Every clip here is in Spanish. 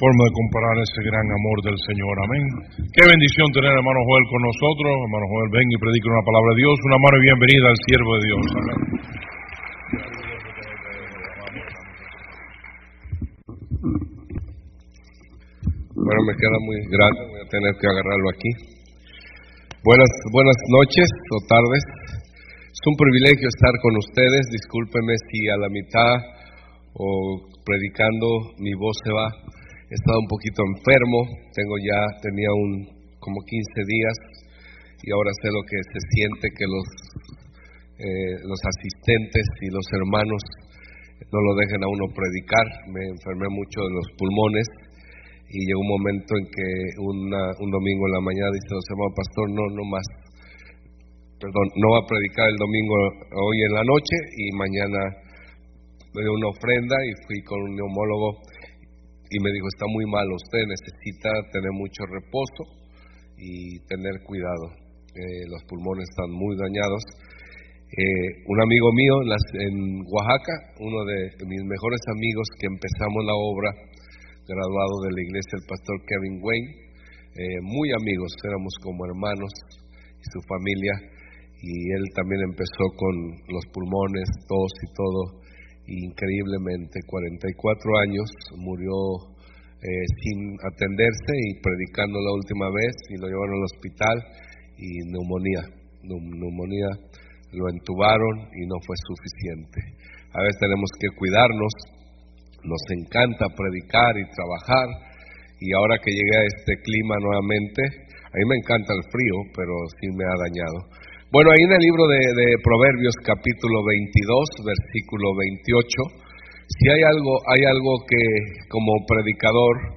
forma de comparar ese gran amor del Señor. Amén. Qué bendición tener a hermano Joel con nosotros. Hermano Joel, ven y predica una palabra de Dios. Una mano y bienvenida al siervo de Dios. Amén. Bueno, me queda muy grande, voy a tener que agarrarlo aquí. Buenas, buenas noches o tardes. Es un privilegio estar con ustedes. Discúlpeme si a la mitad o predicando mi voz se va. He estado un poquito enfermo. Tengo ya, tenía un como 15 días y ahora sé lo que se siente que los, eh, los asistentes y los hermanos no lo dejen a uno predicar. Me enfermé mucho de los pulmones y llegó un momento en que un domingo en la mañana dice, los hermanos, pastor, no, no más, perdón, no va a predicar el domingo hoy en la noche y mañana me dio una ofrenda y fui con un neumólogo y me dijo, está muy mal usted, necesita tener mucho reposo y tener cuidado, eh, los pulmones están muy dañados. Eh, un amigo mío en Oaxaca, uno de mis mejores amigos que empezamos la obra, graduado de la iglesia, el pastor Kevin Wayne, eh, muy amigos, éramos como hermanos y su familia, y él también empezó con los pulmones, tos y todo, increíblemente, 44 años, murió eh, sin atenderse y predicando la última vez, y lo llevaron al hospital, y neumonía, neumonía, lo entubaron y no fue suficiente. A veces tenemos que cuidarnos, nos encanta predicar y trabajar y ahora que llegué a este clima nuevamente, a mí me encanta el frío, pero sí me ha dañado. Bueno, ahí en el libro de, Proverbios capítulo 22, versículo 28, si hay algo, hay algo que como predicador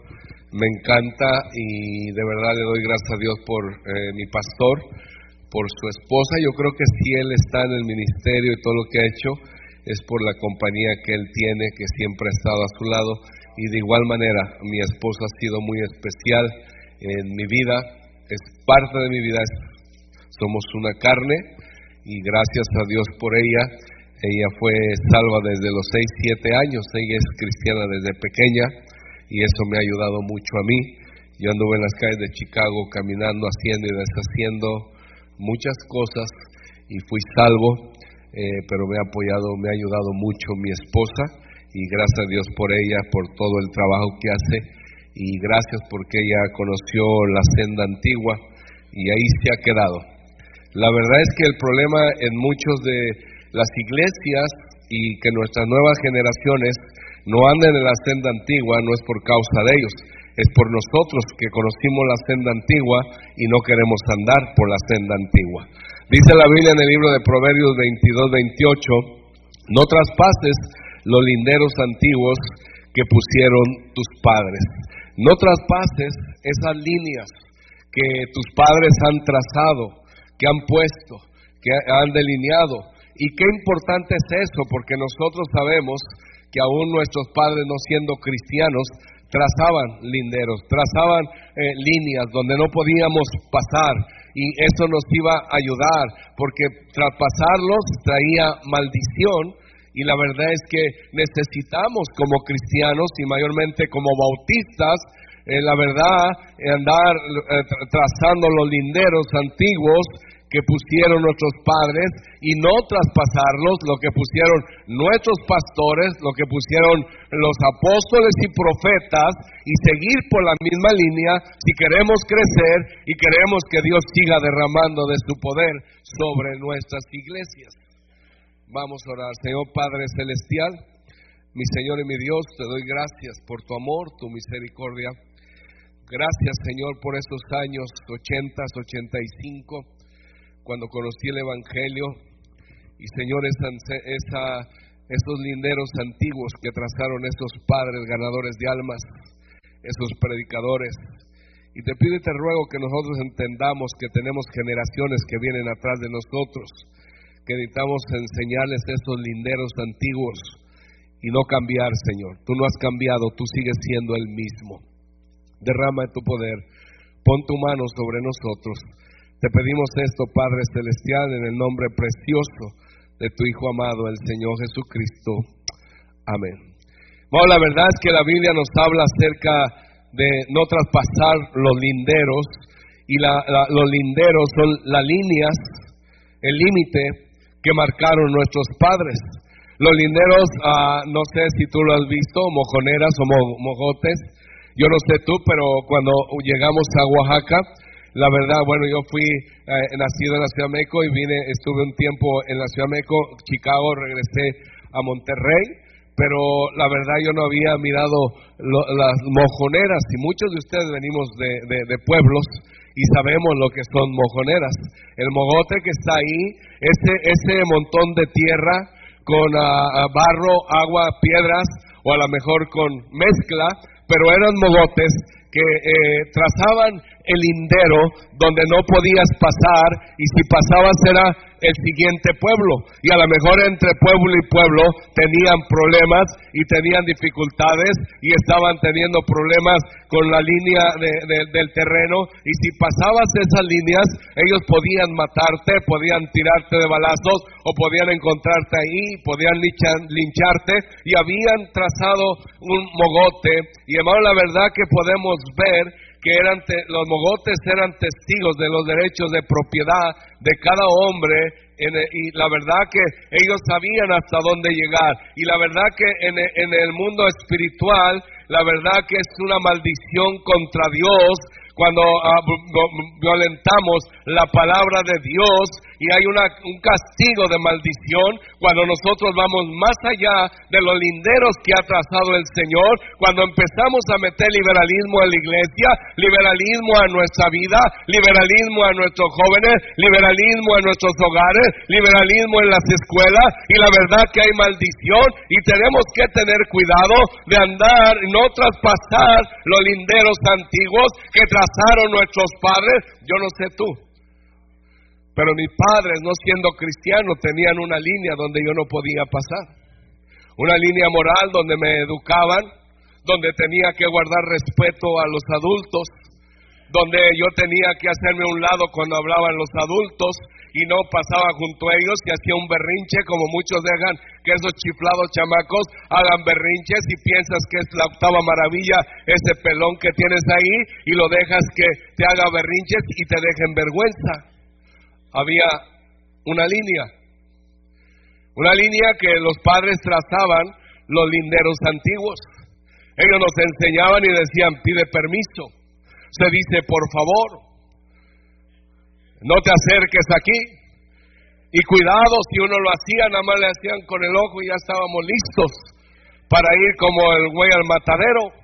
me encanta y de verdad le doy gracias a Dios por eh, mi pastor, por su esposa. Yo creo que si él está en el ministerio y todo lo que ha hecho, es por la compañía que él tiene, que siempre ha estado a su lado. Y de igual manera, mi esposa ha sido muy especial en mi vida, es parte de mi vida, somos una carne y gracias a Dios por ella. Ella fue salva desde los 6, 7 años, ella es cristiana desde pequeña y eso me ha ayudado mucho a mí. Yo anduve en las calles de Chicago caminando, haciendo y deshaciendo muchas cosas y fui salvo eh, pero me ha apoyado, me ha ayudado mucho mi esposa y gracias a Dios por ella, por todo el trabajo que hace y gracias porque ella conoció la senda antigua y ahí se ha quedado. La verdad es que el problema en muchos de las iglesias y que nuestras nuevas generaciones no anden en la senda antigua no es por causa de ellos, es por nosotros que conocimos la senda antigua y no queremos andar por la senda antigua. Dice la Biblia en el libro de Proverbios 22, 28, no traspases los linderos antiguos que pusieron tus padres. No traspases esas líneas que tus padres han trazado, que han puesto, que han delineado. Y qué importante es eso, porque nosotros sabemos que aún nuestros padres, no siendo cristianos, trazaban linderos, trazaban eh, líneas donde no podíamos pasar y eso nos iba a ayudar porque traspasarlos traía maldición y la verdad es que necesitamos como cristianos y mayormente como bautistas, eh, la verdad, andar eh, trazando los linderos antiguos que pusieron nuestros padres y no traspasarlos, lo que pusieron nuestros pastores, lo que pusieron los apóstoles y profetas y seguir por la misma línea si queremos crecer y queremos que Dios siga derramando de su poder sobre nuestras iglesias. Vamos a orar, Señor Padre Celestial, mi Señor y mi Dios, te doy gracias por tu amor, tu misericordia. Gracias, Señor, por esos años 80, 85 cuando conocí el Evangelio y Señor, esa, esos linderos antiguos que trazaron esos padres ganadores de almas, esos predicadores. Y te pido y te ruego que nosotros entendamos que tenemos generaciones que vienen atrás de nosotros, que necesitamos enseñarles esos linderos antiguos y no cambiar, Señor. Tú no has cambiado, tú sigues siendo el mismo. Derrama tu poder, pon tu mano sobre nosotros te pedimos esto, Padre Celestial, en el nombre precioso de tu Hijo amado, el Señor Jesucristo. Amén. Bueno, la verdad es que la Biblia nos habla acerca de no traspasar los linderos y los linderos son las líneas, el límite que marcaron nuestros padres. Los linderos, ah, no sé si tú lo has visto, mojoneras o mojotes, yo no sé tú, pero cuando llegamos a Oaxaca, la verdad, bueno, yo fui eh, nacido en la Ciudad de México y vine, estuve un tiempo en la Ciudad de México, Chicago, regresé a Monterrey, pero la verdad yo no había mirado las mojoneras y muchos de ustedes venimos de, pueblos y sabemos lo que son mojoneras. El mogote que está ahí, ese, ese montón de tierra con ah, barro, agua, piedras o a lo mejor con mezcla, pero eran mogotes que eh, trazaban el lindero donde no podías pasar y si pasabas era el siguiente pueblo. Y a lo mejor entre pueblo y pueblo tenían problemas y tenían dificultades y estaban teniendo problemas con la línea del terreno. Y si pasabas esas líneas, ellos podían matarte, podían tirarte de balazos o podían encontrarte ahí, podían lincharte y habían trazado un mogote. Y hermano, la verdad que podemos ver que eran los mogotes eran testigos de los derechos de propiedad de cada hombre y la verdad que ellos sabían hasta dónde llegar. Y la verdad que en, en el mundo espiritual la verdad que es una maldición contra Dios cuando ah, violentamos la palabra de Dios y hay una, un castigo de maldición cuando nosotros vamos más allá de los linderos que ha trazado el Señor, cuando empezamos a meter liberalismo en la iglesia, liberalismo a nuestra vida, liberalismo a nuestros jóvenes, liberalismo a nuestros hogares, liberalismo en las escuelas y la verdad que hay maldición y tenemos que tener cuidado de andar, no traspasar los linderos antiguos que trazaron nuestros padres, yo no sé tú. Pero mis padres, no siendo cristianos, tenían una línea donde yo no podía pasar. Una línea moral donde me educaban, donde tenía que guardar respeto a los adultos, donde yo tenía que hacerme un lado cuando hablaban los adultos y no pasaba junto a ellos que hacía un berrinche, como muchos dejan que esos chiflados chamacos hagan berrinches y piensas que es la octava maravilla ese pelón que tienes ahí y lo dejas que te haga berrinches y te dejen vergüenza había una línea, una línea que los padres trazaban los linderos antiguos. Ellos nos enseñaban y decían, pide permiso. Se dice, por favor, no te acerques aquí. Y cuidado, si uno lo hacía, nada más le hacían con el ojo y ya estábamos listos para ir como el güey al matadero.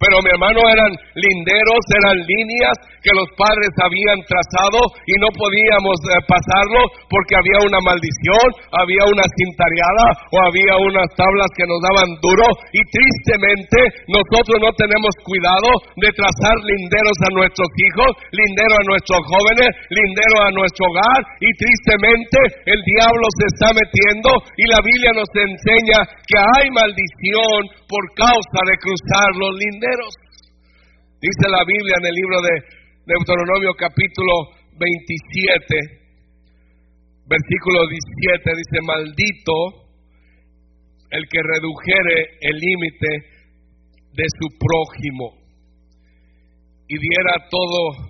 Pero mi hermano eran linderos, eran líneas que los padres habían trazado y no podíamos eh, pasarlo porque había una maldición, había una cintariada o había unas tablas que nos daban duro y tristemente nosotros no tenemos cuidado de trazar linderos a nuestros hijos, lindero a nuestros jóvenes, lindero a nuestro hogar y tristemente el diablo se está metiendo y la Biblia nos enseña que hay maldición por causa de cruzar los linderos. Dice la Biblia en el libro de Deuteronomio capítulo 27, versículo 17, dice, maldito el que redujere el límite de su prójimo y diera todo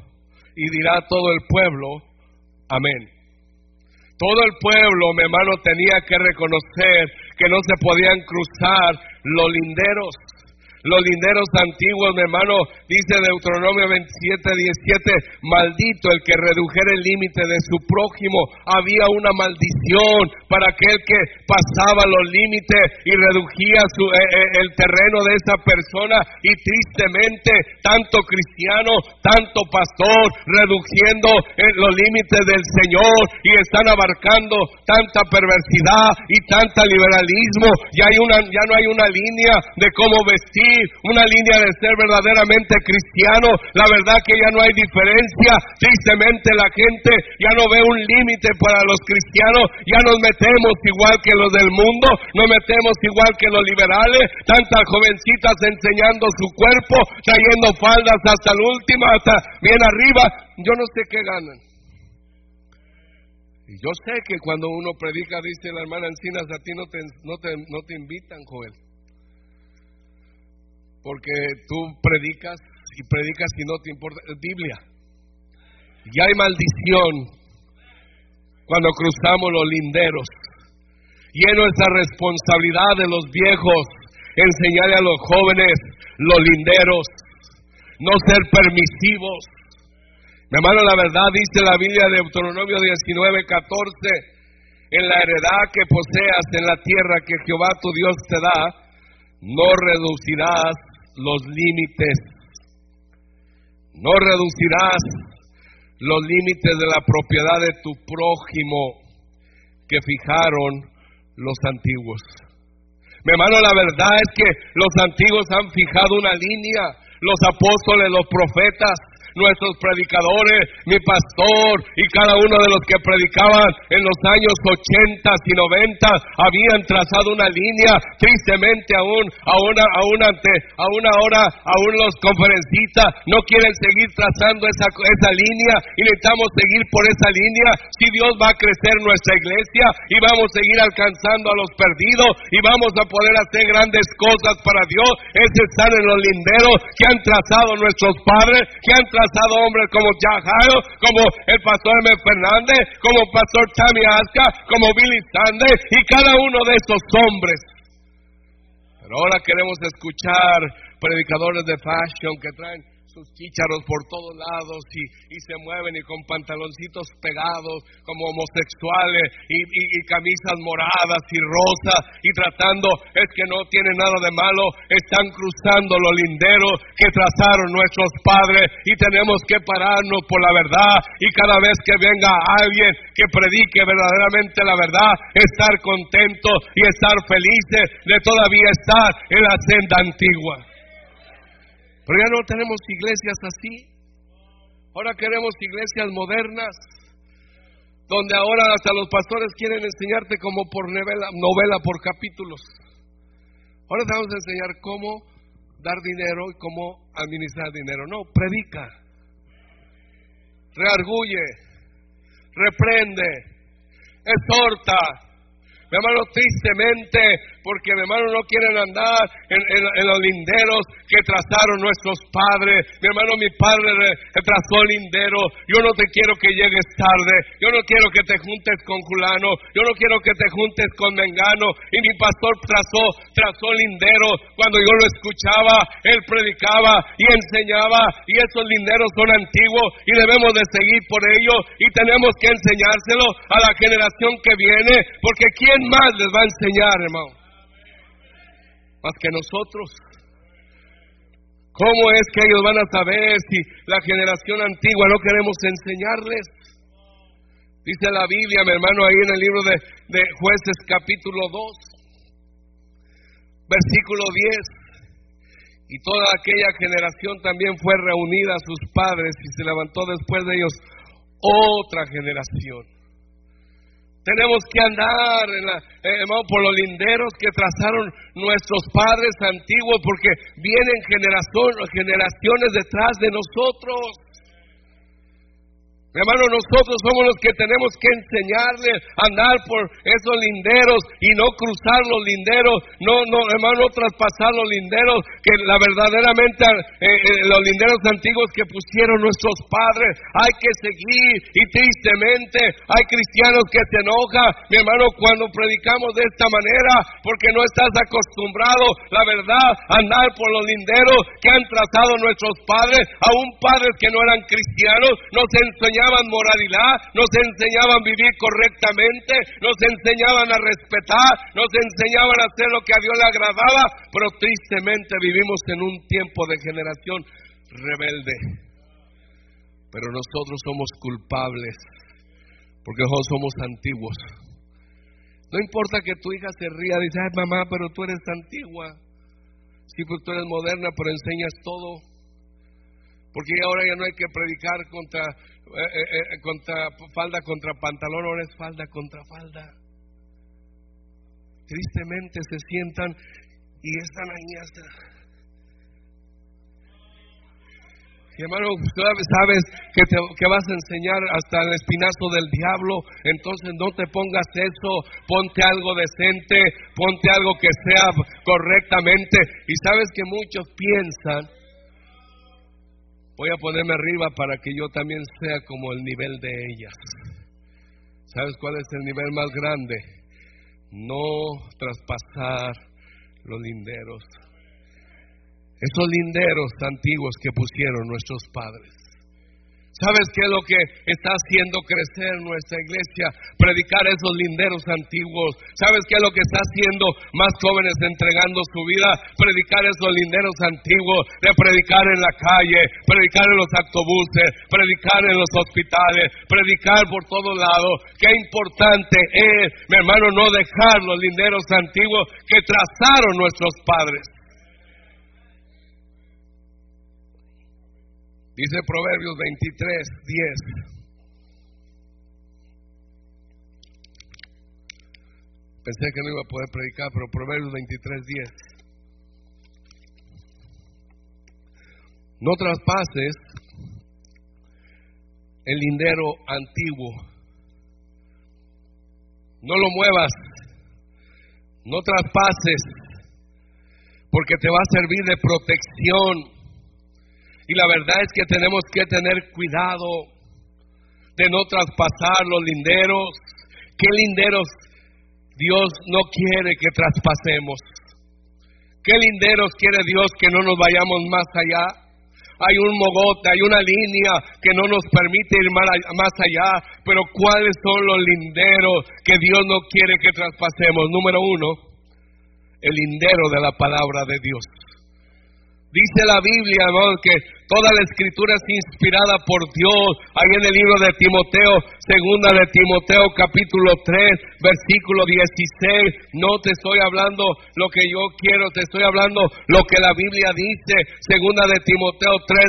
y dirá todo el pueblo, amén. Todo el pueblo, mi hermano, tenía que reconocer que no se podían cruzar los linderos los linderos antiguos, mi hermano, dice Deuteronomio 27, 17, maldito el que redujera el límite de su prójimo. Había una maldición para aquel que pasaba los límites y redujía su, eh, eh, el terreno de esa persona. Y tristemente, tanto cristiano, tanto pastor, reduciendo eh, los límites del Señor y están abarcando tanta perversidad y tanta liberalismo. Ya, hay una, ya no hay una línea de cómo vestir una línea de ser verdaderamente cristiano. La verdad que ya no hay diferencia. Tristemente la gente ya no ve un límite para los cristianos. Ya nos metemos igual que los del mundo. Nos metemos igual que los liberales. Tantas jovencitas enseñando su cuerpo, trayendo faldas hasta la última, hasta bien arriba. Yo no sé qué ganan. Y yo sé que cuando uno predica, dice la hermana Encinas, a ti no te, no te, no te invitan, Joel. Porque tú predicas y predicas y no te importa. Biblia. Y hay maldición cuando cruzamos los linderos. Y es nuestra responsabilidad de los viejos enseñarle a los jóvenes los linderos, no ser permisivos. Mi hermano, la verdad dice la Biblia de Deuteronomio 19, 14, en la heredad que poseas en la tierra que Jehová tu Dios te da, no reducirás los límites, no reducirás los límites de la propiedad de tu prójimo que fijaron los antiguos. Mi hermano, la verdad es que los antiguos han fijado una línea, los apóstoles, los profetas, nuestros predicadores, mi pastor y cada uno de los que predicaban en los años 80 y 90 habían trazado una línea, tristemente aún, aún, aún ante, aún ahora, aún los conferencistas no quieren seguir trazando esa, esa línea y necesitamos seguir por esa línea. Si Dios va a crecer nuestra iglesia y vamos a seguir alcanzando a los perdidos y vamos a poder hacer grandes cosas para Dios, es estar en los linderos que han trazado nuestros padres, que han trazado pasado hombres como Jack como el pastor M. Fernández, como el pastor Tammy Aska, como Billy Sanders y cada uno de esos hombres. Pero ahora queremos escuchar predicadores de fashion que traen sus chícharos por todos lados y, se mueven y con pantaloncitos pegados como homosexuales y, camisas moradas y rosas y tratando, es que no tiene nada de malo, están cruzando los linderos que trazaron nuestros padres y tenemos que pararnos por la verdad y cada vez que venga alguien que predique verdaderamente la verdad, estar contentos y estar felices de todavía estar en la senda antigua. Pero ya no tenemos iglesias así. Ahora queremos iglesias modernas, donde ahora hasta los pastores quieren enseñarte como por novela, novela por capítulos. Ahora te vamos a enseñar cómo dar dinero y cómo administrar dinero. No, predica, reargulle, reprende, exhorta. Mi hermano, tristemente porque hermano no quieren andar en, los linderos que trazaron nuestros padres. Mi hermano, mi padre trazó el lindero. Yo no te quiero que llegues tarde. Yo no quiero que te juntes con Julano. Yo no quiero que te juntes con Mengano. Y mi pastor trazó, trazó lindero. Cuando yo lo escuchaba, él predicaba y enseñaba. Y esos linderos son antiguos y debemos de seguir por ellos. Y tenemos que enseñárselo a la generación que viene. Porque ¿quién más les va a enseñar, hermano? Más que nosotros. ¿Cómo es que ellos van a saber si la generación antigua no queremos enseñarles? Dice la Biblia, mi hermano, ahí en el libro de, de jueces capítulo 2, versículo 10. Y toda aquella generación también fue reunida a sus padres y se levantó después de ellos otra generación tenemos que andar eh, por los linderos que trazaron nuestros padres antiguos porque vienen generaciones detrás de nosotros. Hermano, nosotros somos los que tenemos que enseñarle a andar por esos linderos y no cruzar los linderos, no, no, hermano, no traspasar los linderos, que la verdaderamente eh, eh, los linderos antiguos que pusieron nuestros padres, hay que seguir y tristemente hay cristianos que se enojan, mi hermano, cuando predicamos de esta manera, porque no estás acostumbrado, la verdad, a andar por los linderos que han trazado nuestros padres, aún padres que no eran cristianos, nos enseñaron enseñaban moralidad, nos enseñaban vivir correctamente, nos enseñaban a respetar, nos enseñaban a hacer lo que a Dios le agradaba, pero tristemente vivimos en un tiempo de generación rebelde. Pero nosotros somos culpables, porque nosotros somos antiguos. No importa que tu hija se ría, dice, ay mamá, pero tú eres antigua. Sí, pues tú eres moderna, pero enseñas todo. Porque ahora ya no hay que predicar contra, eh, eh, eh, contra falda contra pantalón, ahora es falda contra falda. Tristemente se sientan y están ahí hasta... Y hermano, sabes que, te, que vas a enseñar hasta el espinazo del diablo, entonces no te pongas eso, ponte algo decente, ponte algo que sea correctamente. Y sabes que muchos piensan, voy a ponerme arriba para que yo también sea como el nivel de ellas. ¿Sabes cuál es el nivel más grande? No traspasar los linderos esos linderos antiguos que pusieron nuestros padres. ¿Sabes qué es lo que está haciendo crecer nuestra iglesia? Predicar esos linderos antiguos. ¿Sabes qué es lo que está haciendo más jóvenes entregando su vida? Predicar esos linderos antiguos, de predicar en la calle, predicar en los autobuses, predicar en los hospitales, predicar por todos lados. Qué importante es, mi hermano, no dejar los linderos antiguos que trazaron nuestros padres. Dice Proverbios 23, 10. Pensé que no iba a poder predicar, pero Proverbios 23, 10. No traspases el lindero antiguo. No lo muevas. No traspases. Porque te va a servir de protección y la verdad es que tenemos que tener cuidado de no traspasar los linderos. ¿Qué linderos Dios no quiere que traspasemos? ¿Qué linderos quiere Dios que no nos vayamos más allá? Hay un mogote, hay una línea que no nos permite ir más allá, pero ¿cuáles son los linderos que Dios no quiere que traspasemos? Número uno, el lindero de la palabra de Dios. Dice la Biblia, hermano, que toda la escritura es inspirada por Dios. Ahí en el libro de Timoteo, segunda de Timoteo, capítulo 3, versículo 16. No te estoy hablando lo que yo quiero, te estoy hablando lo que la Biblia dice. Segunda de Timoteo 3,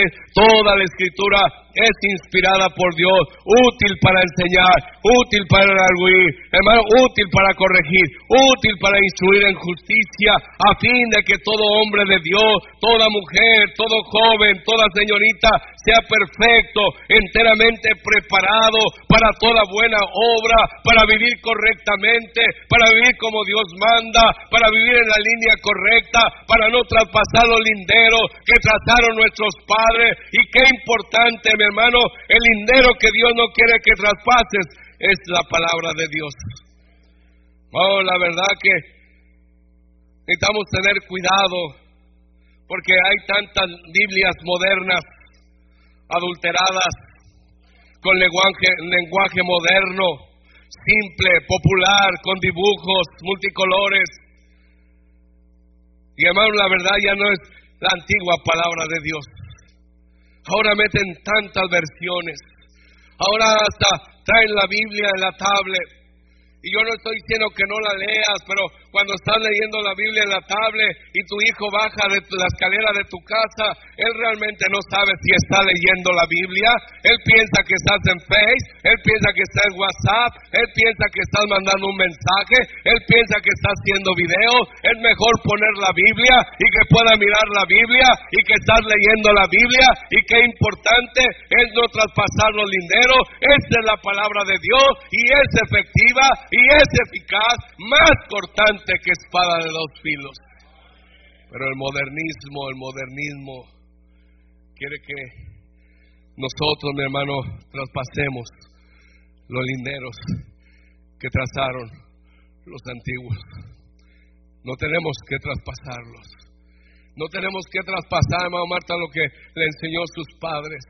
16. Toda la escritura es inspirada por Dios, útil para enseñar, útil para arguir, hermano, útil para corregir, útil para instruir en justicia, a fin de que todo hombre de Dios, toda mujer, todo joven, toda señorita sea perfecto, enteramente preparado para toda buena obra, para vivir correctamente, para vivir como Dios manda, para vivir en la línea correcta, para no traspasar los linderos que trazaron nuestros padres. Y qué importante, mi hermano, el lindero que Dios no quiere que traspases es la palabra de Dios. Oh, la verdad que necesitamos tener cuidado porque hay tantas Biblias modernas, adulteradas, con lenguaje, moderno, simple, popular, con dibujos multicolores. Y hermano, la verdad ya no es la antigua palabra de Dios. Ahora meten tantas versiones. Ahora hasta traen la Biblia en la tablet y yo no estoy diciendo que no la leas, pero cuando estás leyendo la Biblia en la tablet y tu hijo baja de la escalera de tu casa, él realmente no sabe si está leyendo la Biblia. Él piensa que estás en Face, él piensa que está en WhatsApp, él piensa que estás mandando un mensaje, él piensa que estás haciendo video. Es mejor poner la Biblia y que pueda mirar la Biblia y que estás leyendo la Biblia y qué importante es no traspasar los linderos. Esta es la palabra de Dios y es efectiva y es eficaz, más cortante que espada de dos filos. Pero el modernismo, el modernismo quiere que nosotros, mi hermano, traspasemos los linderos que trazaron los antiguos. No tenemos que traspasarlos. No tenemos que traspasar, hermano Marta, lo que le enseñó sus padres.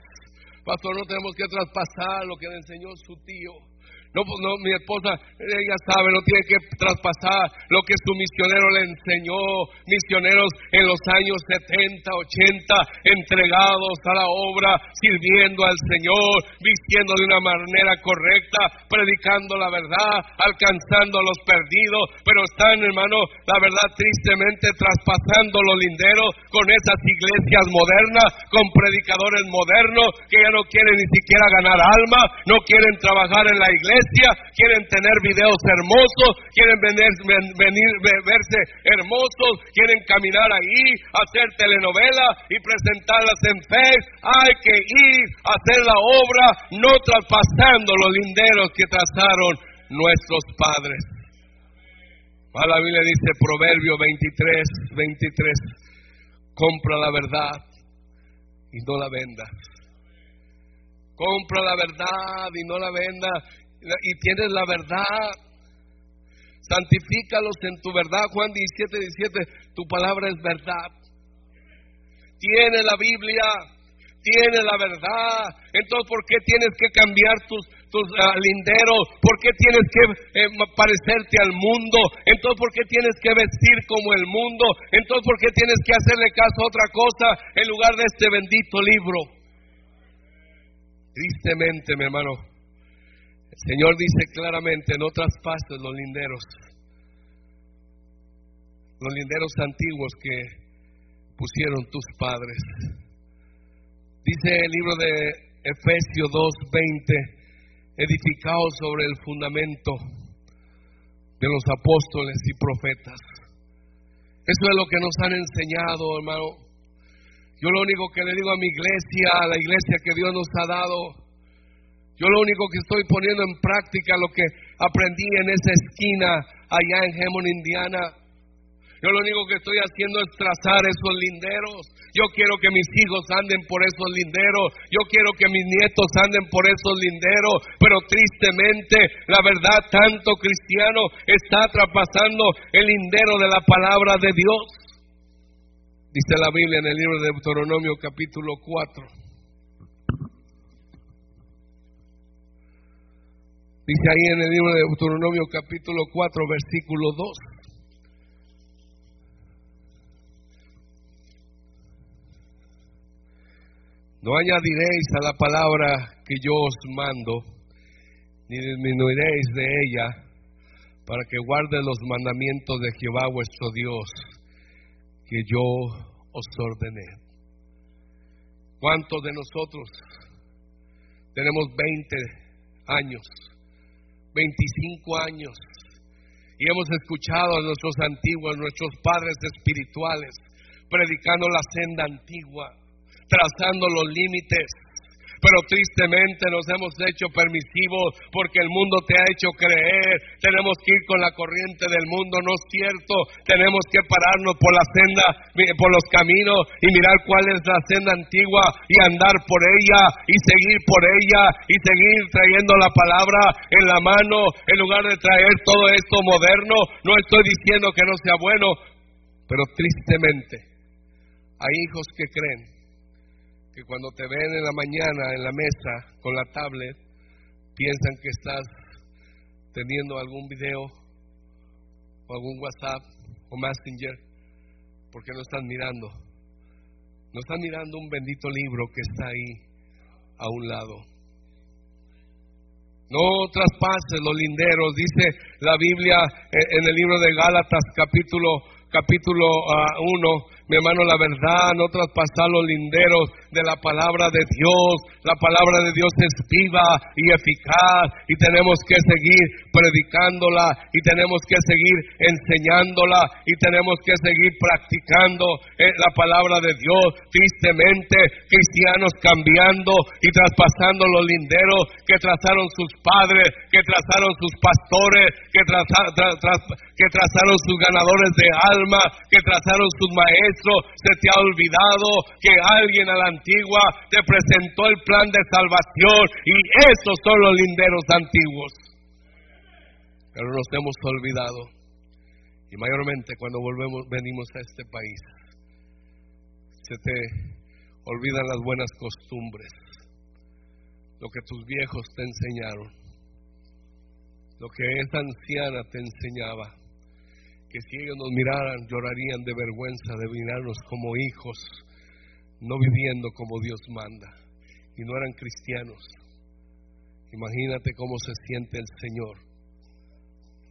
Pastor, no tenemos que traspasar lo que le enseñó su tío. No, pues, no, mi esposa, ella sabe, no tiene que traspasar lo que su misionero le enseñó. Misioneros en los años 70, 80, entregados a la obra, sirviendo al Señor, vistiendo de una manera correcta, predicando la verdad, alcanzando a los perdidos. Pero están, hermano, la verdad, tristemente traspasando los linderos con esas iglesias modernas, con predicadores modernos que ya no quieren ni siquiera ganar alma, no quieren trabajar en la iglesia quieren tener videos hermosos, quieren venir, verse hermosos, quieren caminar ahí, hacer telenovela y presentarlas en fe. Hay que ir a hacer la obra, no traspasando los linderos que trazaron nuestros padres. La Biblia dice, Proverbio 23, 23, compra la verdad y no la venda. Compra la verdad y no la venda. Y tienes la verdad. Santifícalos en tu verdad. Juan 17, 17, tu palabra es verdad. Tiene la Biblia, tiene la verdad. Entonces, ¿por qué tienes que cambiar tus, tus ah, linderos? ¿Por qué tienes que eh, parecerte al mundo? Entonces, ¿por qué tienes que vestir como el mundo? Entonces, ¿por qué tienes que hacerle caso a otra cosa en lugar de este bendito libro? Tristemente, mi hermano, el Señor dice claramente, no traspases los linderos, los linderos antiguos que pusieron tus padres. Dice el libro de Efesios 2:20, edificados sobre el fundamento de los apóstoles y profetas. Eso es lo que nos han enseñado, hermano. Yo lo único que le digo a mi iglesia, a la iglesia que Dios nos ha dado, yo lo único que estoy poniendo en práctica lo que aprendí en esa esquina allá en Hammond, Indiana, yo lo único que estoy haciendo es trazar esos linderos. Yo quiero que mis hijos anden por esos linderos. Yo quiero que mis nietos anden por esos linderos. Pero tristemente, la verdad, tanto cristiano está traspasando el lindero de la palabra de Dios. Dice la Biblia en el libro de Deuteronomio capítulo 4. Dice ahí en el libro de Deuteronomio capítulo 4 versículo 2. No añadiréis a la palabra que yo os mando, ni disminuiréis de ella, para que guarde los mandamientos de Jehová vuestro Dios que yo os ordené. ¿Cuántos de nosotros tenemos 20 años, 25 años. Y hemos escuchado a nuestros antiguos, nuestros padres espirituales, predicando la senda antigua, trazando los límites pero tristemente nos hemos hecho permisivos porque el mundo te ha hecho creer, tenemos que ir con la corriente del mundo, no es cierto, tenemos que pararnos por la senda, por los caminos y mirar cuál es la senda antigua y andar por ella y seguir por ella y seguir trayendo la palabra en la mano en lugar de traer todo esto moderno. No estoy diciendo que no sea bueno, pero tristemente hay hijos que creen que cuando te ven en la mañana en la mesa con la tablet, piensan que estás teniendo algún video o algún WhatsApp o Messenger, porque no están mirando. No están mirando un bendito libro que está ahí a un lado. No traspases los linderos, dice la Biblia eh, en el libro de Gálatas capítulo capítulo 1, ah, mi hermano, la verdad, no traspasar los linderos de la palabra de Dios. La palabra de Dios es viva y eficaz y tenemos que seguir predicándola y tenemos que seguir enseñándola y tenemos que seguir practicando eh, la palabra de Dios. Tristemente, cristianos cambiando y traspasando los linderos que trazaron sus padres, que trazaron sus pastores, que, que trazaron sus ganadores de alma, que trazaron sus maestros se te ha olvidado que alguien a la antigua te presentó el plan de salvación y esos son los linderos antiguos. Pero nos hemos olvidado y mayormente cuando volvemos venimos a este país se te olvidan las buenas costumbres, lo que tus viejos te enseñaron, lo que esa anciana te enseñaba que si ellos nos miraran llorarían de vergüenza de mirarnos como hijos, no viviendo como Dios manda, y no eran cristianos. Imagínate cómo se siente el Señor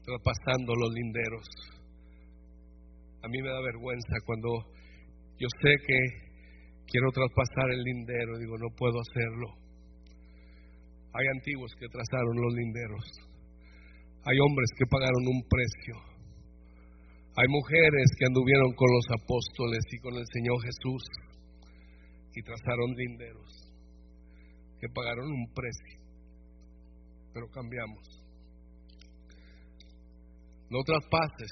traspasando los linderos. A mí me da vergüenza cuando yo sé que quiero traspasar el lindero, digo, no puedo hacerlo. Hay antiguos que trazaron los linderos. Hay hombres que pagaron un precio. Hay mujeres que anduvieron con los apóstoles y con el Señor Jesús y trazaron linderos que pagaron un precio. Pero cambiamos. No traspases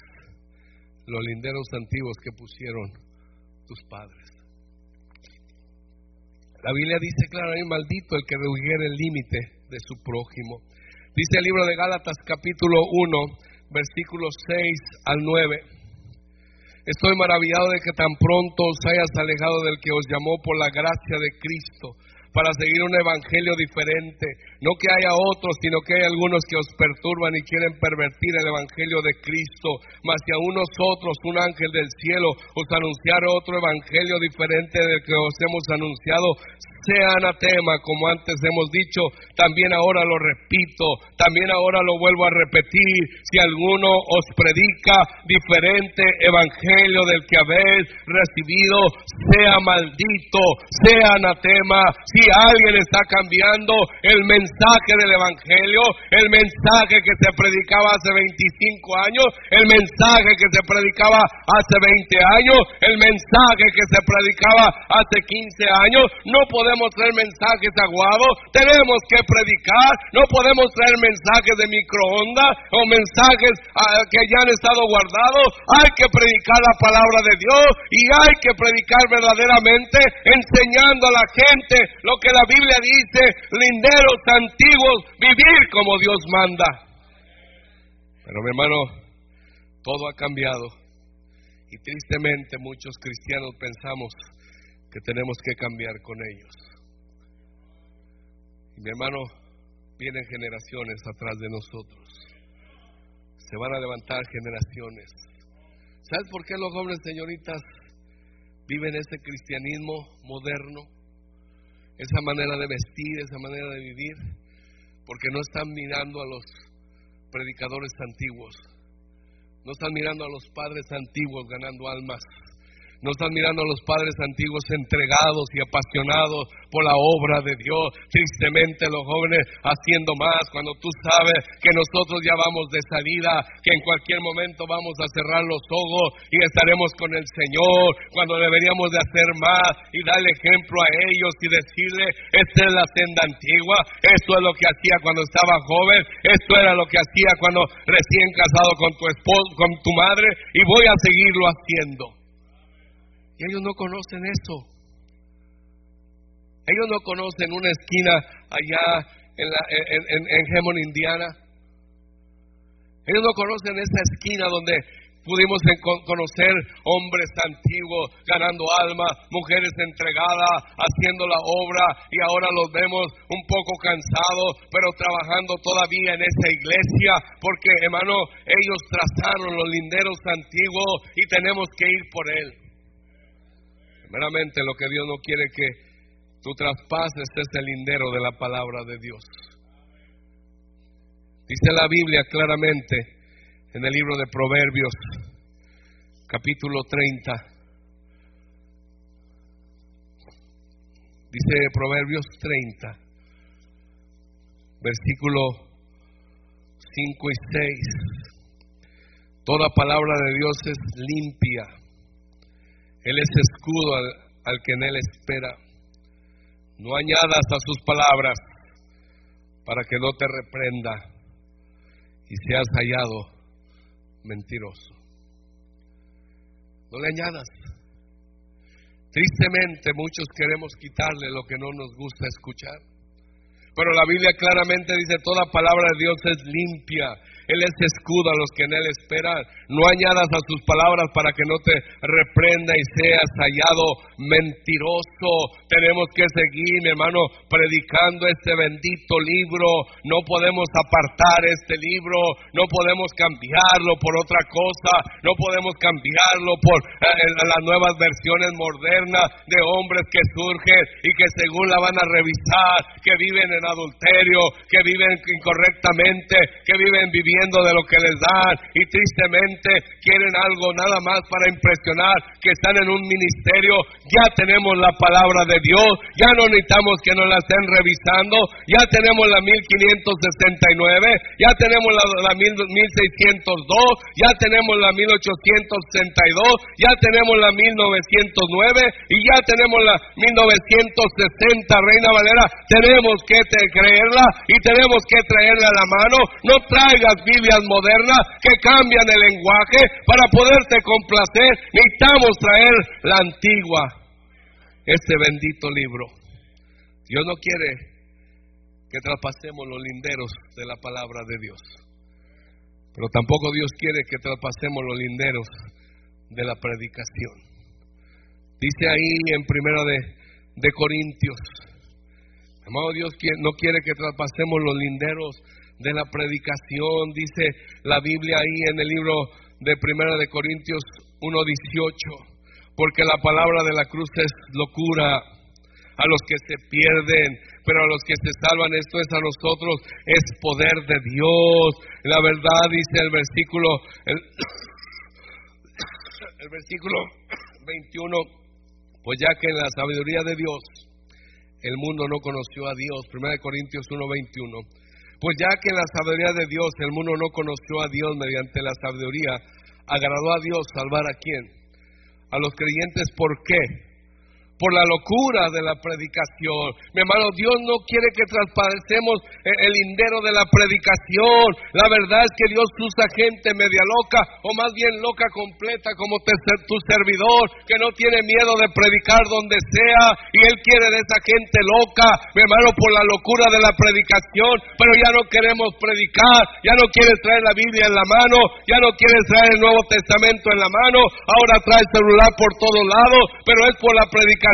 los linderos antiguos que pusieron tus padres. La Biblia dice claramente, maldito el que redujera el límite de su prójimo. Dice el libro de Gálatas capítulo 1, versículos 6 al 9. Estoy maravillado de que tan pronto os hayas alejado del que os llamó por la gracia de Cristo para seguir un evangelio diferente. No que haya otros, sino que hay algunos que os perturban y quieren pervertir el evangelio de Cristo. Mas si a unos otros, un ángel del cielo, os anunciara otro evangelio diferente del que os hemos anunciado, sea anatema, como antes hemos dicho, también ahora lo repito, también ahora lo vuelvo a repetir, si alguno os predica diferente evangelio del que habéis recibido, sea maldito, sea anatema, si alguien está cambiando el mensaje del evangelio, el mensaje que se predicaba hace 25 años, el mensaje que se predicaba hace 20 años, el mensaje que se predicaba hace 15 años, no podemos traer mensajes aguados, tenemos que predicar, no podemos traer mensajes de microondas o mensajes ah, que ya han estado guardados, hay que predicar la palabra de Dios y hay que predicar verdaderamente enseñando a la gente lo que la Biblia dice, linderos antiguos, vivir como Dios manda. Pero mi hermano, todo ha cambiado y tristemente muchos cristianos pensamos que tenemos que cambiar con ellos. Mi hermano, vienen generaciones atrás de nosotros. Se van a levantar generaciones. ¿Sabes por qué los jóvenes señoritas viven ese cristianismo moderno? Esa manera de vestir, esa manera de vivir. Porque no están mirando a los predicadores antiguos. No están mirando a los padres antiguos ganando almas no están mirando a los padres antiguos entregados y apasionados por la obra de Dios. Tristemente los jóvenes haciendo más cuando tú sabes que nosotros ya vamos de salida, que en cualquier momento vamos a cerrar los ojos y estaremos con el Señor, cuando deberíamos de hacer más y darle ejemplo a ellos y decirle, esta es la senda antigua, esto es lo que hacía cuando estaba joven, esto era lo que hacía cuando recién casado con tu esposo, con tu madre y voy a seguirlo haciendo. Y ellos no conocen eso. Ellos no conocen una esquina allá en, la, en, en, Indiana. Ellos no conocen esa esquina donde pudimos conocer hombres antiguos ganando alma, mujeres entregadas, haciendo la obra y ahora los vemos un poco cansados, pero trabajando todavía en esa iglesia, porque hermano, ellos trazaron los linderos antiguos y tenemos que ir por él. Meramente lo que Dios no quiere que tú traspases es el lindero de la palabra de Dios. Dice la Biblia claramente en el libro de Proverbios, capítulo 30. Dice Proverbios 30, versículo 5 y 6. Toda palabra de Dios es limpia él es escudo al, que en Él espera. No añadas a sus palabras para que no te reprenda y seas hallado mentiroso. No le añadas. Tristemente muchos queremos quitarle lo que no nos gusta escuchar. Pero la Biblia claramente dice, toda palabra de Dios es limpia, él es escudo a los que en Él esperan. No añadas a sus palabras para que no te reprenda y seas hallado mentiroso. Tenemos que seguir, mi hermano, predicando este bendito libro. No podemos apartar este libro. No podemos cambiarlo por otra cosa. No podemos cambiarlo por eh, las nuevas versiones modernas de hombres que surgen y que según la van a revisar, que viven en adulterio, que viven incorrectamente, que viven viviendo dependiendo de lo que les dan y tristemente quieren algo nada más para impresionar que están en un ministerio. Ya tenemos la palabra de Dios, ya no necesitamos que nos la estén revisando, ya tenemos la 1569, ya tenemos la, la 1602, ya tenemos la 1862, ya tenemos la 1909 y ya tenemos la 1960, Reina Valera. Tenemos que creerla y tenemos que traerla a la mano. No traigas Biblias modernas que cambian el lenguaje para poderte complacer. Necesitamos traer la antigua, este bendito libro. Dios no quiere que traspasemos los linderos de la palabra de Dios. Pero tampoco Dios quiere que traspasemos los linderos de la predicación. Dice ahí en primera de, de Corintios, amado Dios no quiere que traspasemos los linderos de la predicación, dice la Biblia ahí en el libro de Primera de Corintios 1:18, porque la palabra de la cruz es locura a los que se pierden, pero a los que se salvan esto es a nosotros, es poder de Dios. La verdad dice el versículo el, versículo 21, pues ya que en la sabiduría de Dios el mundo no conoció a Dios, Primera de Corintios 1:21 pues ya que la sabiduría de Dios el mundo no conoció a Dios mediante la sabiduría, agradó a Dios salvar a quién? A los creyentes, ¿por qué? Por la locura de la predicación. Mi hermano, Dios no quiere que traspasemos el lindero de la predicación. La verdad es que Dios usa gente media loca o más bien loca completa como tu servidor que no tiene miedo de predicar donde sea y Él quiere de esa gente loca, mi hermano, por la locura de la predicación, pero ya no queremos predicar, ya no quieres traer la Biblia en la mano, ya no quieres traer el Nuevo Testamento en la mano, ahora trae celular por todos lados, pero es por la predicación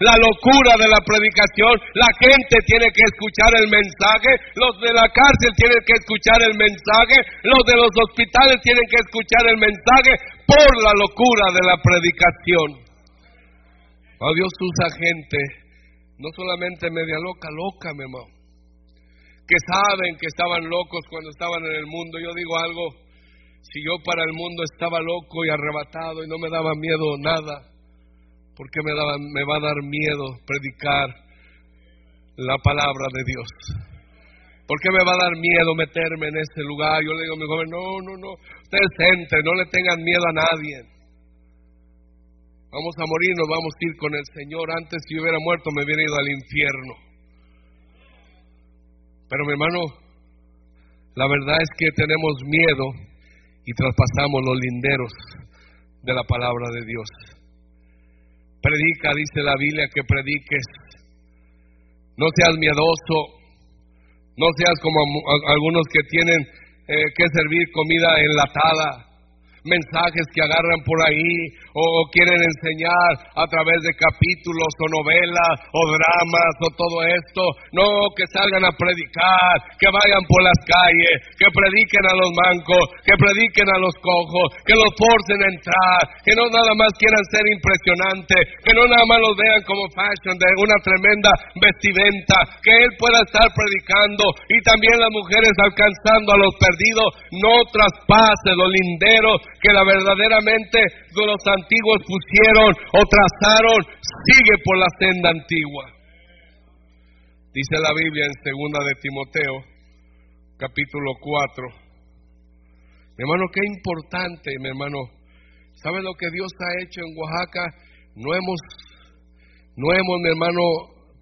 la locura de la predicación. La gente tiene que escuchar el mensaje, los de la cárcel tienen que escuchar el mensaje, los de los hospitales tienen que escuchar el mensaje por la locura de la predicación. Oh, Dios usa gente, no solamente media loca, loca, mi hermano, que saben que estaban locos cuando estaban en el mundo. Yo digo algo, si yo para el mundo estaba loco y arrebatado y no me daba miedo nada, ¿Por qué me, me va a dar miedo predicar la palabra de Dios? ¿Por qué me va a dar miedo meterme en este lugar? Yo le digo a mi joven, no, no, no, ustedes entren, no le tengan miedo a nadie. Vamos a morir, nos vamos a ir con el Señor. Antes si hubiera muerto me hubiera ido al infierno. Pero mi hermano, la verdad es que tenemos miedo y traspasamos los linderos de la palabra de Dios. Predica, dice la Biblia, que prediques. No seas miedoso. No seas como algunos que tienen eh, que servir comida enlatada mensajes que agarran por ahí o, quieren enseñar a través de capítulos o novelas o dramas o todo esto. No, que salgan a predicar, que vayan por las calles, que prediquen a los mancos, que prediquen a los cojos, que los forcen a entrar, que no nada más quieran ser impresionantes, que no nada más los vean como fashion de una tremenda vestimenta, que él pueda estar predicando y también las mujeres alcanzando a los perdidos, no traspase los linderos que la verdaderamente los antiguos pusieron o trazaron, sigue por la senda antigua. Dice la Biblia en segunda de Timoteo, capítulo 4. Mi hermano, qué importante, mi hermano. ¿Sabe lo que Dios ha hecho en Oaxaca? No hemos, no hemos, mi hermano,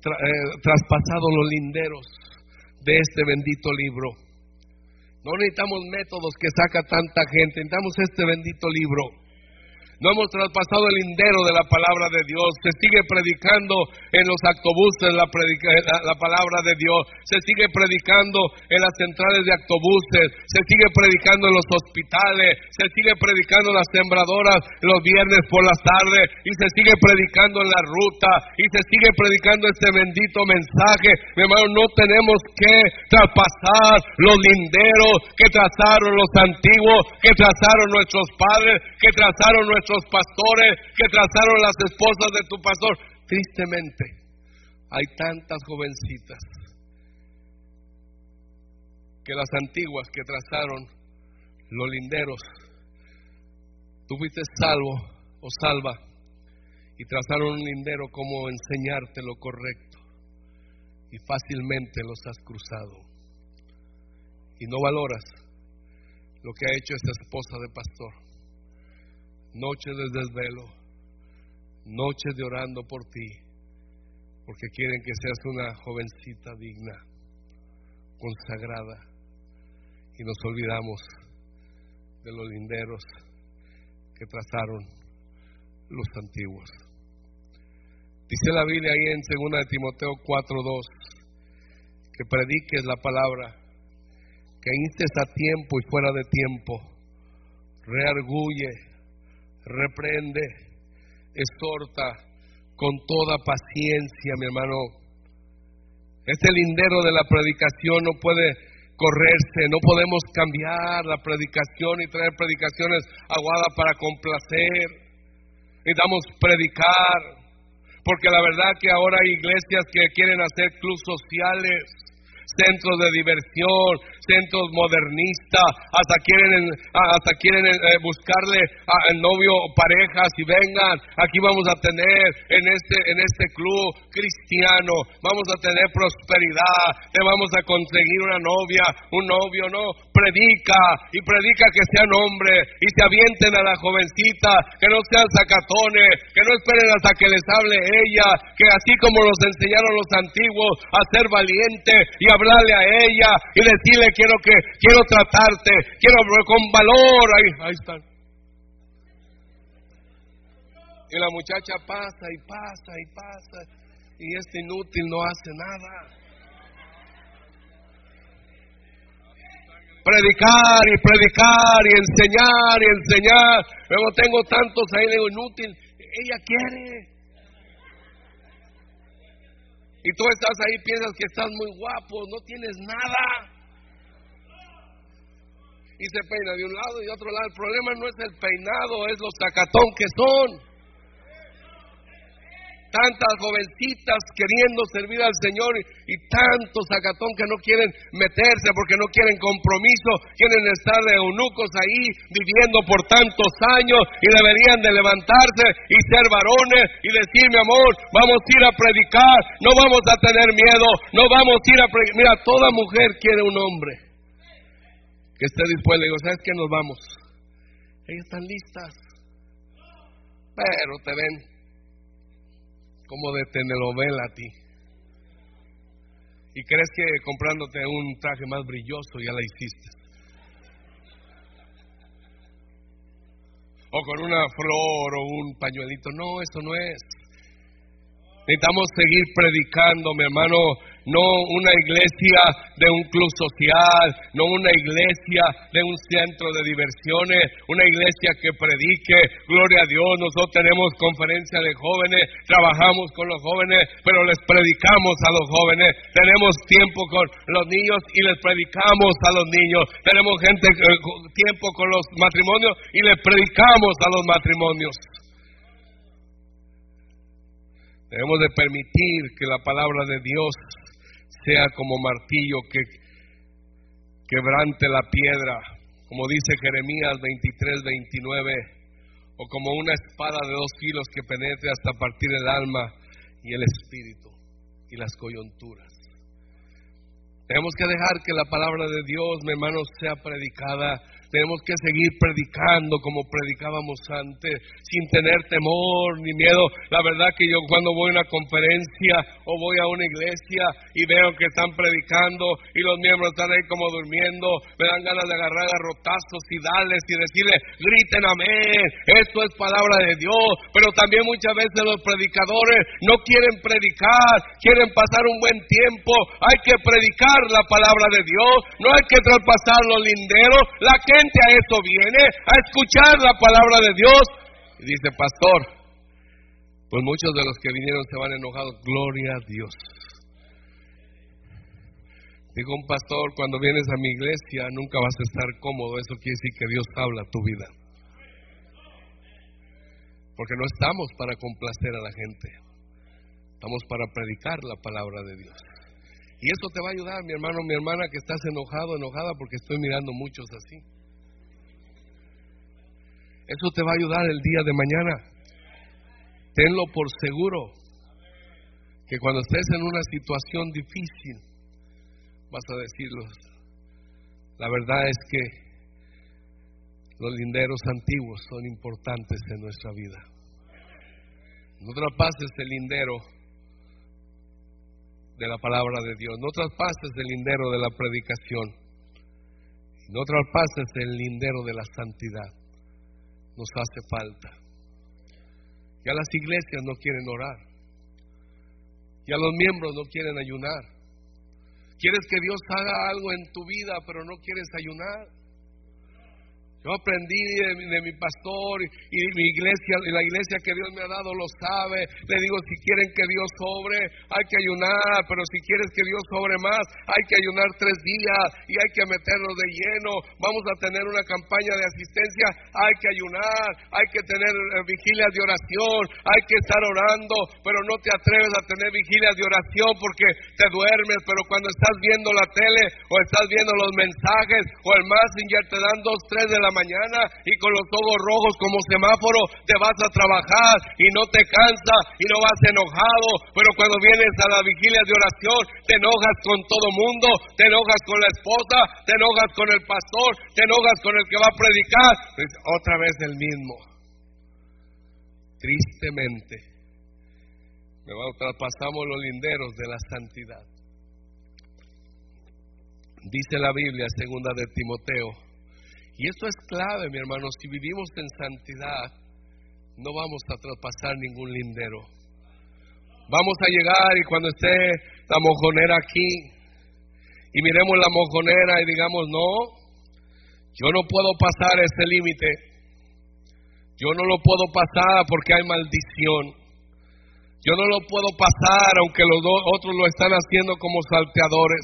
eh, traspasado los linderos de este bendito libro. No necesitamos métodos que saca tanta gente, necesitamos este bendito libro. No hemos traspasado el lindero de la palabra de Dios. Se sigue predicando en los autobuses la, la, palabra de Dios. Se sigue predicando en las centrales de autobuses. Se sigue predicando en los hospitales. Se sigue predicando en las sembradoras los viernes por las tardes. Y se sigue predicando en la ruta. Y se sigue predicando este bendito mensaje. Mi hermano, no tenemos que traspasar los linderos que trazaron los antiguos, que trazaron nuestros padres, que trazaron nuestros pastores que trazaron las esposas de tu pastor. Tristemente, hay tantas jovencitas que las antiguas que trazaron los linderos. Tú fuiste salvo o salva y trazaron un lindero como enseñarte lo correcto y fácilmente los has cruzado. Y no valoras lo que ha hecho esta esposa de pastor. Noches de desvelo, noches de orando por ti, porque quieren que seas una jovencita digna, consagrada, y nos olvidamos de los linderos que trazaron los antiguos. Dice la Biblia ahí en 2 de Timoteo 4:2 que prediques la palabra, que instes a tiempo y fuera de tiempo, reargulle, reprende, exhorta con toda paciencia, mi hermano. Este lindero de la predicación no puede correrse, no podemos cambiar la predicación y traer predicaciones aguadas para complacer. Necesitamos predicar, porque la verdad que ahora hay iglesias que quieren hacer clubes sociales, centros de diversión, centros modernistas, hasta quieren, hasta quieren eh, buscarle al novio parejas y vengan, aquí vamos a tener en este, en este club cristiano, vamos a tener prosperidad, vamos a conseguir una novia, un novio, no, predica y predica que sean hombres y se avienten a la jovencita, que no sean sacatones, que no esperen hasta que les hable ella, que así como los enseñaron los antiguos a ser valiente y hablarle a ella y decirle quiero que quiero tratarte, quiero con valor, ahí, ahí están. Y la muchacha pasa y pasa y pasa y este inútil no hace nada. predicar y predicar y enseñar y enseñar. Luego tengo tantos ahí, digo, inútil. Ella quiere. Y tú estás ahí, piensas que estás muy guapo, no tienes nada. Y se peina de un lado y de otro lado. El problema no es el peinado, es los sacatón que son tantas jovencitas queriendo servir al Señor y, tantos sacatón que no quieren meterse porque no quieren compromiso, quieren estar de eunucos ahí viviendo por tantos años y deberían de levantarse y ser varones y decir, mi amor, vamos a ir a predicar, no vamos a tener miedo, no vamos a ir a predicar. Mira, toda mujer quiere un hombre que esté dispuesto. Le digo, ¿sabes qué? Nos vamos. Ellas están listas, pero te ven como de telenovela a ti. Y crees que comprándote un traje más brilloso ya la hiciste. O con una flor o un pañuelito. No, eso no es. Necesitamos seguir predicando, mi hermano, no una iglesia de un club social, no una iglesia de un centro de diversiones, una iglesia que predique, gloria a Dios, nosotros tenemos conferencia de jóvenes, trabajamos con los jóvenes, pero les predicamos a los jóvenes, tenemos tiempo con los niños y les predicamos a los niños, tenemos gente eh, tiempo con los matrimonios y les predicamos a los matrimonios. Debemos de permitir que la palabra de Dios sea como martillo que quebrante la piedra, como dice Jeremías 23, 29, o como una espada de dos kilos que penetre hasta partir el alma y el espíritu y las coyunturas. Tenemos que dejar que la palabra de Dios, mi hermano, sea predicada tenemos que seguir predicando como predicábamos antes, sin tener temor ni miedo. La verdad que yo cuando voy a una conferencia o voy a una iglesia y veo que están predicando y los miembros están ahí como durmiendo, me dan ganas de agarrar a rotazos y darles y decirles, griten amén, esto es palabra de Dios. Pero también muchas veces los predicadores no quieren predicar, quieren pasar un buen tiempo. Hay que predicar la palabra de Dios, no hay que traspasar los linderos. La que a esto viene, a escuchar la palabra de Dios. Y dice, pastor, pues muchos de los que vinieron se van enojados. Gloria a Dios. Dijo un pastor, cuando vienes a mi iglesia nunca vas a estar cómodo. Eso quiere decir que Dios habla tu vida. Porque no estamos para complacer a la gente. Estamos para predicar la palabra de Dios. Y eso te va a ayudar, mi hermano, mi hermana, que estás enojado, enojada, porque estoy mirando muchos así. Eso te va a ayudar el día de mañana. Tenlo por seguro que cuando estés en una situación difícil vas a decirlo. La verdad es que los linderos antiguos son importantes en nuestra vida. No traspases el lindero de la palabra de Dios, no traspases el lindero de la predicación, no traspases el lindero de la santidad. Nos hace falta. Ya las iglesias no quieren orar, ya los miembros no quieren ayunar. Quieres que Dios haga algo en tu vida, pero no quieres ayunar. Yo aprendí de, mi pastor y, mi iglesia, y la iglesia que Dios me ha dado lo sabe. Le digo, si quieren que Dios sobre, hay que ayunar, pero si quieres que Dios sobre más, hay que ayunar tres días y hay que meternos de lleno. Vamos a tener una campaña de asistencia, hay que ayunar, hay que tener eh, vigilias de oración, hay que estar orando, pero no te atreves a tener vigilias de oración porque te duermes, pero cuando estás viendo la tele o estás viendo los mensajes o el Messenger te dan dos, tres de la mañana y con los ojos rojos como semáforo te vas a trabajar y no te cansa y no vas enojado, pero cuando vienes a la vigilia de oración te enojas con todo mundo, te enojas con la esposa, te enojas con el pastor, te enojas con el que va a predicar, pues, otra vez el mismo. Tristemente, traspasamos los linderos de la santidad. Dice la Biblia, segunda de Timoteo, y esto es clave, mi hermano, si vivimos en santidad, no vamos a traspasar ningún lindero. Vamos a llegar y cuando esté la mojonera aquí y miremos la mojonera y digamos, no, yo no puedo pasar ese límite. Yo no lo puedo pasar porque hay maldición. Yo no lo puedo pasar aunque los otros lo están haciendo como salteadores.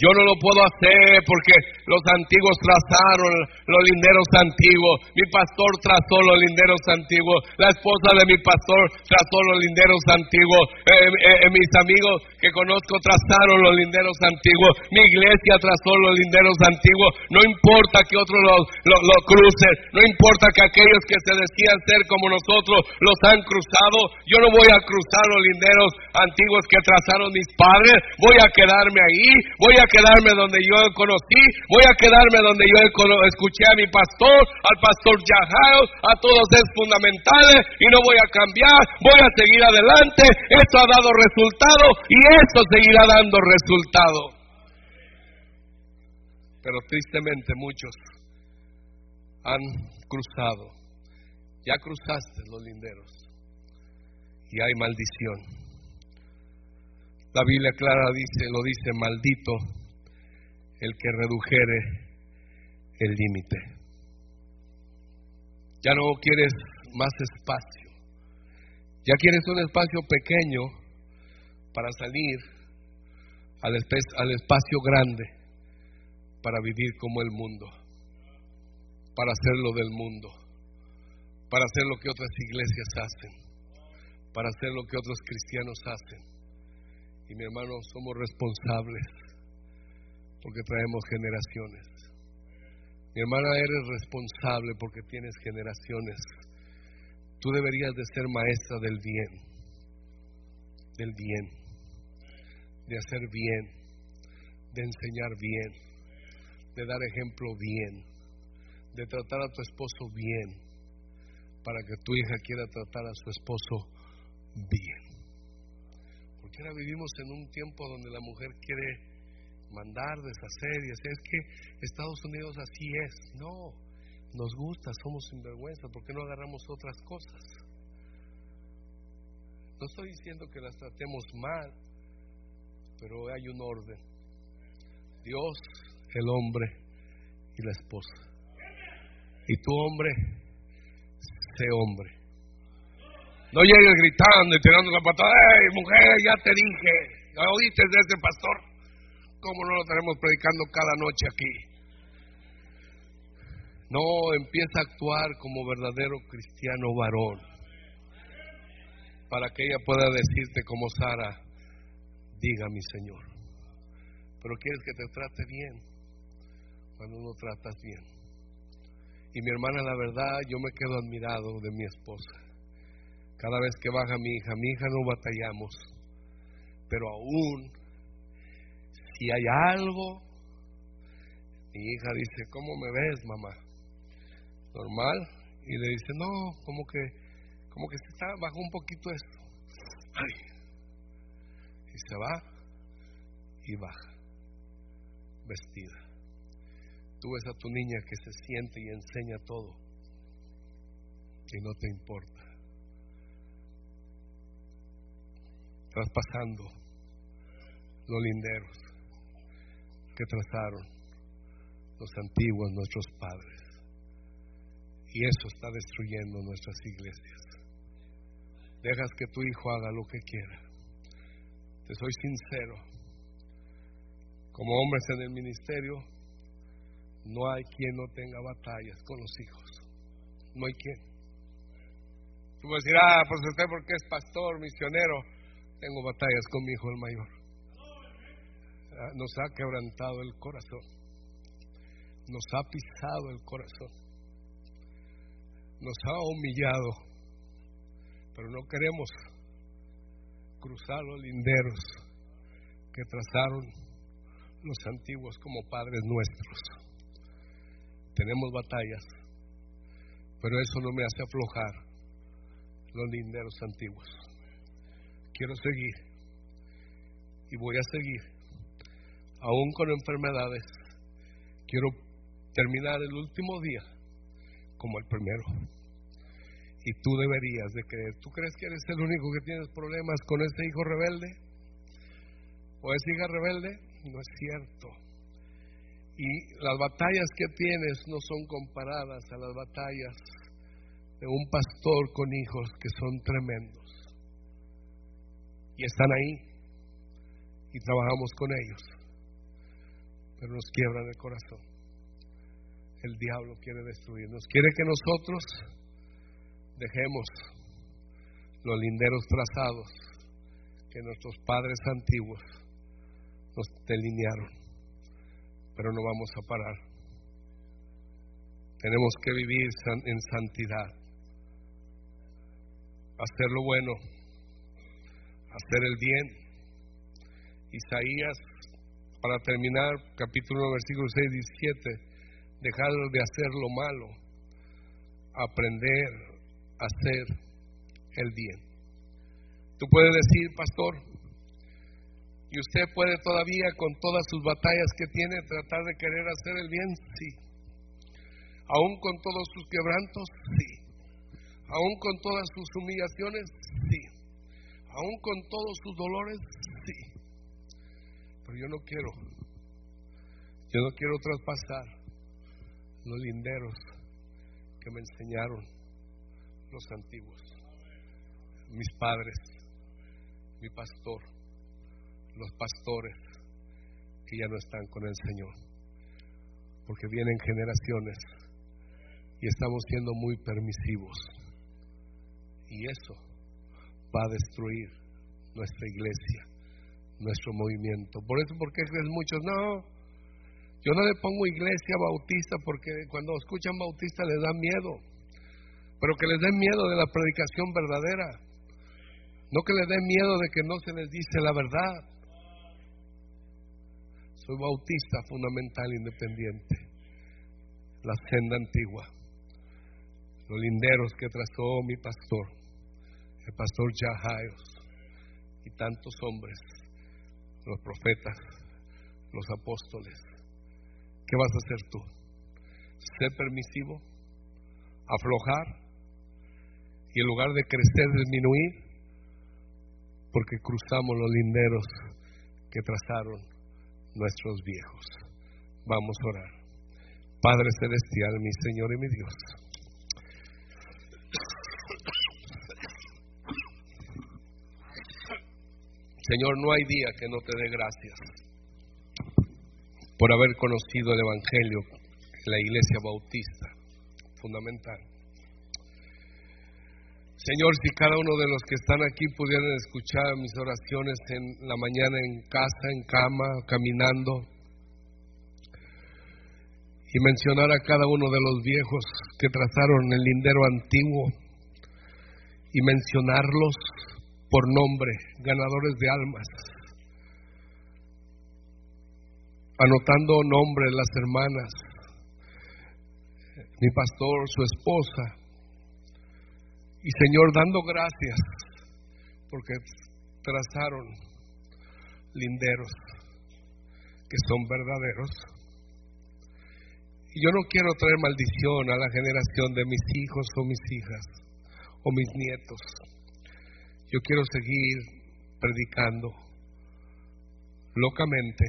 Yo no lo puedo hacer porque los antiguos trazaron los linderos antiguos. Mi pastor trazó los linderos antiguos. La esposa de mi pastor trazó los linderos antiguos. Eh, eh, eh, mis amigos que conozco trazaron los linderos antiguos. Mi iglesia trazó los linderos antiguos. No importa que otros los lo, crucen. No importa que aquellos que se decían ser como nosotros los han cruzado. Yo no voy a cruzar los linderos antiguos que trazaron mis padres. Voy a quedarme ahí. Voy a quedarme donde yo conocí, voy a quedarme donde yo escuché a mi pastor, al pastor Yajaos, a todos es fundamentales y no voy a cambiar, voy a seguir adelante. Esto ha dado resultado y esto seguirá dando resultado. Pero tristemente muchos han cruzado, ya cruzaste los linderos y hay maldición. La Biblia clara dice, lo dice, maldito el que redujere el límite. Ya no quieres más espacio. Ya quieres un espacio pequeño para salir al, al espacio grande, para vivir como el mundo, para hacer lo del mundo, para hacer lo que otras iglesias hacen, para hacer lo que otros cristianos hacen. Y mi hermano, somos responsables porque traemos generaciones. Mi hermana, eres responsable porque tienes generaciones. Tú deberías de ser maestra del bien, del bien, de hacer bien, de enseñar bien, de dar ejemplo bien, de tratar a tu esposo bien, para que tu hija quiera tratar a su esposo bien. Porque ahora vivimos en un tiempo donde la mujer quiere mandar, deshacer y hacer. Es que Estados Unidos así es. No, nos gusta, somos sinvergüenza. ¿Por qué no agarramos otras cosas? No estoy diciendo que las tratemos mal, pero hay un orden. Dios, el hombre y la esposa. Y tu hombre, sé hombre. No llegues gritando y tirando la patada, ¡Ey, mujer, ya te dije! ¿Ya oíste de ese pastor? ¿Cómo no lo estaremos predicando cada noche aquí? No, empieza a actuar como verdadero cristiano varón. Para que ella pueda decirte como Sara, diga mi Señor. Pero quieres que te trate bien cuando no tratas bien. Y mi hermana, la verdad, yo me quedo admirado de mi esposa. Cada vez que baja mi hija, mi hija no batallamos, pero aún si hay algo, mi hija dice, ¿cómo me ves, mamá? Normal. Y le dice, no, como que, como que se está, bajó un poquito esto. Ay. Se va y baja, vestida. Tú ves a tu niña que se siente y enseña todo y no te importa. Traspasando los linderos que trazaron los antiguos nuestros padres. Y eso está destruyendo nuestras iglesias. Dejas que tu hijo haga lo que quiera. Te soy sincero. Como hombres en el ministerio, no hay quien no tenga batallas con los hijos. No hay quien. Tú vas a decir, ah, pues usted porque es pastor, misionero. Tengo batallas con mi hijo el mayor. Ah, nos ha quebrantado el corazón. Nos ha pisado el corazón. Nos ha humillado. Pero no queremos cruzar los linderos que trazaron los antiguos como padres nuestros tenemos batallas, pero eso no me hace aflojar los linderos antiguos. Quiero seguir y voy a seguir, aún con enfermedades. Quiero terminar el último día como el primero. Y tú deberías de creer. ¿Tú crees que eres el único que tienes problemas con ese hijo rebelde? ¿O esa hija rebelde? No es cierto. Y las batallas que tienes no son comparadas a las batallas de un pastor con hijos que son tremendos. Y están ahí y trabajamos con ellos, pero nos quiebran el corazón. El diablo quiere destruirnos, quiere que nosotros dejemos los linderos trazados que nuestros padres antiguos nos delinearon. Pero no vamos a parar. Tenemos que vivir en santidad, hacer lo bueno, hacer el bien. Isaías, para terminar, capítulo 1, versículo 6, 17, dejar de hacer lo malo, aprender hacer el bien. Tú puedes decir, pastor, y usted puede todavía, con todas sus batallas que tiene, tratar de querer hacer el bien, sí. Aún con todos sus quebrantos, sí. Aún con todas sus humillaciones, sí. Aún con todos sus dolores, sí. Pero yo no quiero, yo no quiero traspasar los linderos que me enseñaron los antiguos, mis padres, mi pastor los pastores que ya no están con el Señor. Porque vienen generaciones y estamos siendo muy permisivos. Y eso va a destruir nuestra iglesia, nuestro movimiento. Por eso, porque es muchos, no, yo no le pongo iglesia bautista porque cuando escuchan bautista les da miedo, pero que les den miedo de la predicación verdadera, no que les den miedo de que no se les dice la verdad. Soy bautista fundamental independiente. La senda antigua. Los linderos que trazó mi pastor, el pastor Jahaios y tantos hombres, los profetas, los apóstoles. ¿Qué vas a hacer tú? ¿Ser permisivo? ¿Aflojar? Y en lugar de crecer, disminuir, porque cruzamos los linderos que trazaron nuestros viejos. Vamos a orar. Padre Celestial, mi Señor y mi Dios. Señor, no hay día que no te dé gracias por haber conocido el Evangelio, la Iglesia Bautista, fundamental. Señor, si cada uno de los que están aquí pudieran escuchar mis oraciones en la mañana en casa, en cama, caminando, y mencionar a cada uno de los viejos que trazaron el lindero antiguo y mencionarlos por nombre, ganadores de almas, anotando nombres las hermanas, mi pastor, su esposa, y Señor, dando gracias porque trazaron linderos que son verdaderos. Y yo no quiero traer maldición a la generación de mis hijos o mis hijas o mis nietos. Yo quiero seguir predicando locamente,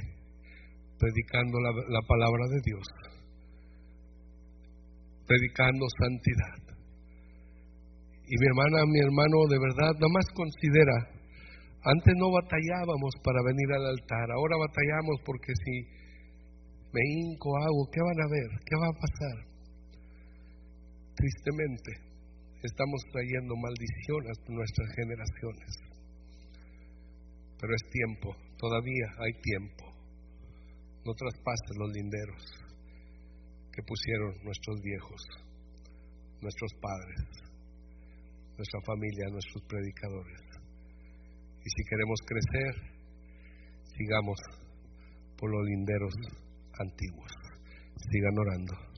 predicando la, la palabra de Dios, predicando santidad. Y mi hermana, mi hermano, de verdad, nada más considera, antes no batallábamos para venir al altar, ahora batallamos porque si me hinco, hago, ¿qué van a ver? ¿Qué va a pasar? Tristemente, estamos trayendo maldición a nuestras generaciones. Pero es tiempo, todavía hay tiempo. No traspasen los linderos que pusieron nuestros viejos, nuestros padres, nuestra familia, nuestros predicadores. Y si queremos crecer, sigamos por los linderos antiguos. Sigan orando.